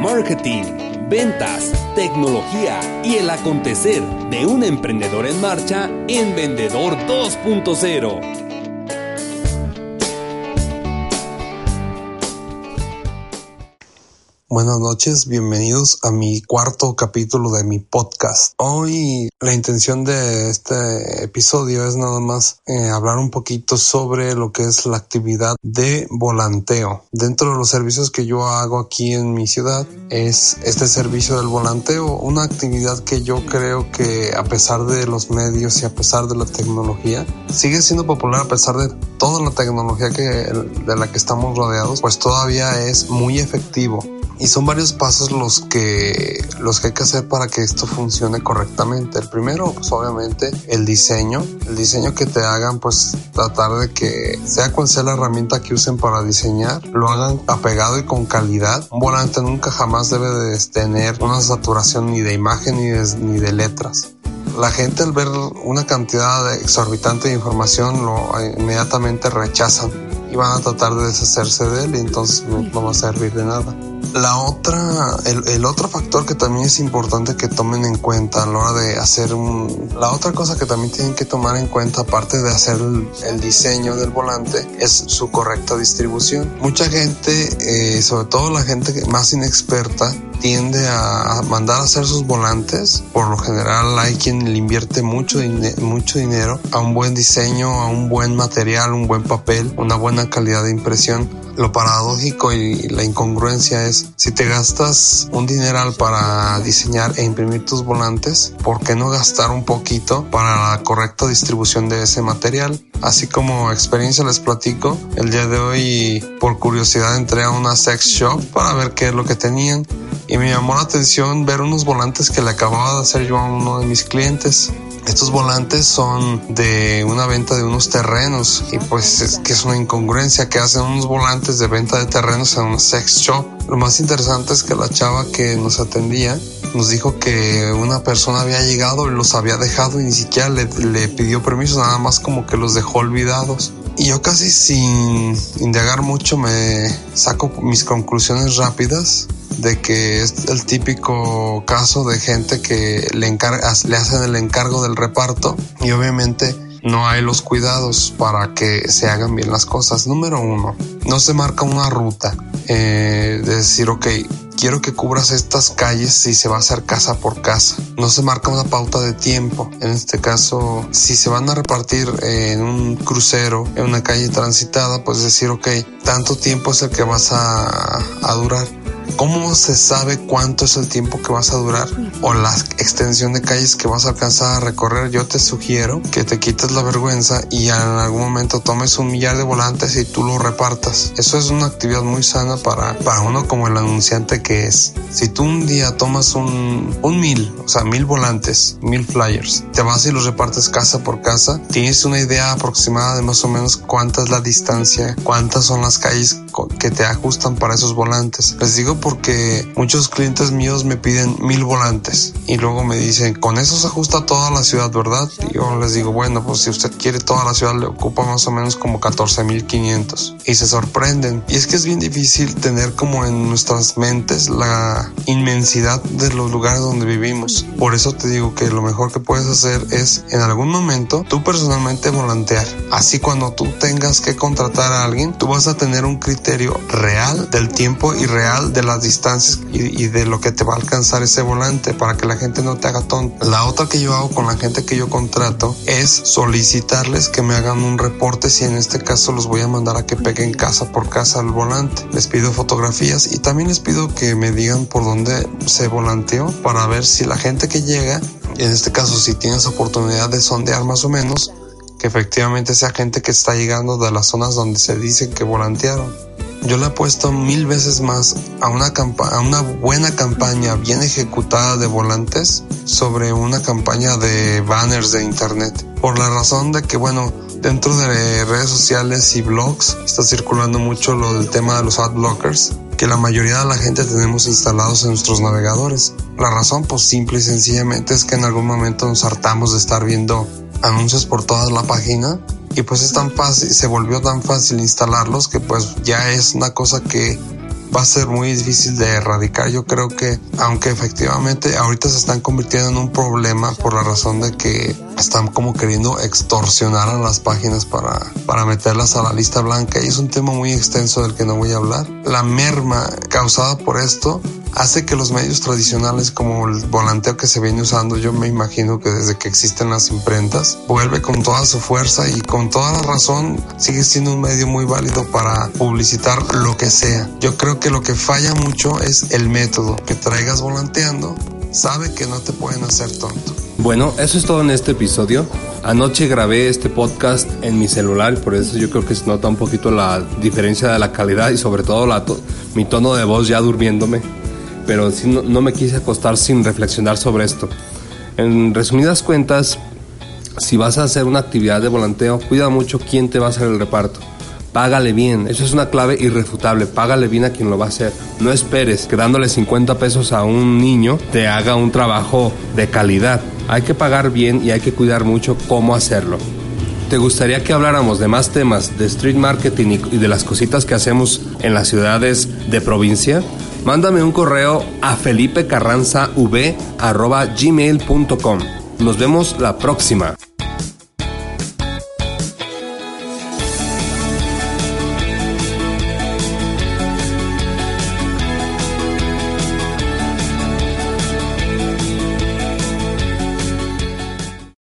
Marketing, ventas, tecnología y el acontecer de un emprendedor en marcha en Vendedor 2.0. Buenas noches, bienvenidos a mi cuarto capítulo de mi podcast. Hoy la intención de este episodio es nada más eh, hablar un poquito sobre lo que es la actividad de volanteo. Dentro de los servicios que yo hago aquí en mi ciudad es este servicio del volanteo, una actividad que yo creo que a pesar de los medios y a pesar de la tecnología, sigue siendo popular a pesar de toda la tecnología que, de la que estamos rodeados, pues todavía es muy efectivo y son varios pasos los que, los que hay que hacer para que esto funcione correctamente. El primero, pues obviamente, el diseño. El diseño que te hagan, pues tratar de que sea cual sea la herramienta que usen para diseñar, lo hagan apegado y con calidad. Un volante nunca jamás debe de tener una saturación ni de imagen ni de, ni de letras la gente al ver una cantidad exorbitante de información lo inmediatamente rechazan y van a tratar de deshacerse de él y entonces no va a servir de nada. La otra, el, otro factor que también es importante que tomen en cuenta a la hora de hacer un... La otra cosa que también tienen que tomar en cuenta, aparte de hacer el, diseño del volante, es su correcta distribución. Mucha gente, eh, sobre todo la gente más inexperta, tiende a mandar a hacer sus volantes. Por lo general hay quien le invierte mucho, mucho dinero a un buen diseño, a un buen material, un buen papel, una buena calidad de impresión. Lo paradójico y la incongruencia es si te gastas un dineral para diseñar e imprimir tus volantes, ¿por qué no gastar un poquito para la correcta distribución de ese material? Así como experiencia les platico, el día de hoy por curiosidad entré a una sex shop para ver qué es lo que tenían y me llamó la atención ver unos volantes que le acababa de hacer yo a uno de mis clientes. Estos volantes son de una venta de unos terrenos y pues es que es una incongruencia que hacen unos volantes de venta de terrenos en una sex shop. Lo más interesante es que la chava que nos atendía nos dijo que una persona había llegado y los había dejado y ni siquiera le pidió permiso, nada más como que los dejó olvidados. Y yo casi sin indagar mucho me saco mis conclusiones rápidas de que es el típico caso de gente que le, hacen el encargo del reparto y obviamente no hay los cuidados para que se hagan bien las cosas. Número uno, no se marca una ruta eh, de decir, ok, quiero que cubras estas calles si se va a hacer casa por casa. No se marca una pauta de tiempo. En este caso, si se van a repartir en un crucero, en una calle transitada, pues decir, ok, tanto tiempo es el que vas a durar ¿Cómo se sabe cuánto es el tiempo que vas a durar o la extensión de calles que vas a alcanzar a recorrer? Yo te sugiero que te quites la vergüenza y en algún momento tomes un millar de volantes y tú lo repartas. Eso es una actividad muy sana para, para uno como el anunciante que es. Si tú un día tomas un, un mil, o sea, mil volantes, mil flyers, te vas y los repartes casa por casa, tienes una idea aproximada de más o menos cuánta es la distancia, cuántas son las calles que te ajustan para esos volantes. Les digo porque muchos clientes míos me piden mil volantes y luego me dicen, con eso se ajusta toda la ciudad, ¿verdad? Y yo les digo, bueno, pues si usted quiere toda la ciudad le ocupa más o menos como 14 mil 500 y se sorprenden. Y es que es bien difícil tener como en nuestras mentes la inmensidad de los lugares donde vivimos. Por eso te digo que lo mejor que puedes hacer es en algún momento tú personalmente volantear. Así cuando tú tengas que contratar a alguien, tú vas a tener un criterio real del tiempo y real de distancias y, de lo que te va a alcanzar ese volante para que la gente no te haga tonto. La otra que yo hago con la gente que yo contrato es solicitarles que me hagan un reporte si en este caso los voy a mandar a que peguen casa por casa el volante. Les pido fotografías y también les pido que me digan por dónde se volanteó para ver si la gente que llega, en este caso si tienes oportunidad de sondear más o menos, que efectivamente sea gente que está llegando de las zonas donde se dice que volantearon. Yo le apuesto mil veces más a una, a una buena campaña bien ejecutada de volantes sobre una campaña de banners de internet. Por la razón de que, bueno, dentro de redes sociales y blogs está circulando mucho lo del tema de los ad blockers que la mayoría de la gente tenemos instalados en nuestros navegadores. La razón, pues simple y sencillamente es que en algún momento nos hartamos de estar viendo anuncios por toda la página y pues es tan fácil, se volvió tan fácil instalarlos que pues ya es una cosa que va a ser muy difícil de erradicar. Yo creo que, aunque efectivamente ahorita se están convirtiendo en un problema por la razón de que están como queriendo extorsionar a las páginas para, para meterlas a la lista blanca y es un tema muy extenso del que no voy a hablar. La merma causada por esto hace que los medios tradicionales como el volanteo que se viene usando, yo me imagino que desde que existen las imprentas, vuelve con toda su fuerza y con toda la razón sigue siendo un medio muy válido para publicitar lo que sea. Yo creo que lo que falla mucho es el método, que traigas volanteando, sabe que no te pueden hacer tonto. Bueno, eso es todo en este episodio. Anoche grabé este podcast en mi celular, por eso yo creo que se nota un poquito la diferencia de la calidad y sobre todo la mi tono de voz ya durmiéndome pero no, me quise acostar sin reflexionar sobre esto. En resumidas cuentas, si vas a hacer una actividad de volanteo, cuida mucho quién te va a hacer el reparto. Págale bien, eso es una clave irrefutable, págale bien a quien lo va a hacer. No esperes que dándole 50 pesos a un niño te haga un trabajo de calidad. Hay que pagar bien y hay que cuidar mucho cómo hacerlo. ¿Te gustaría que habláramos de más temas de street marketing y de las cositas que hacemos en las ciudades de provincia? Mándame un correo a felipecarranzav.gmail.com. Nos vemos la próxima.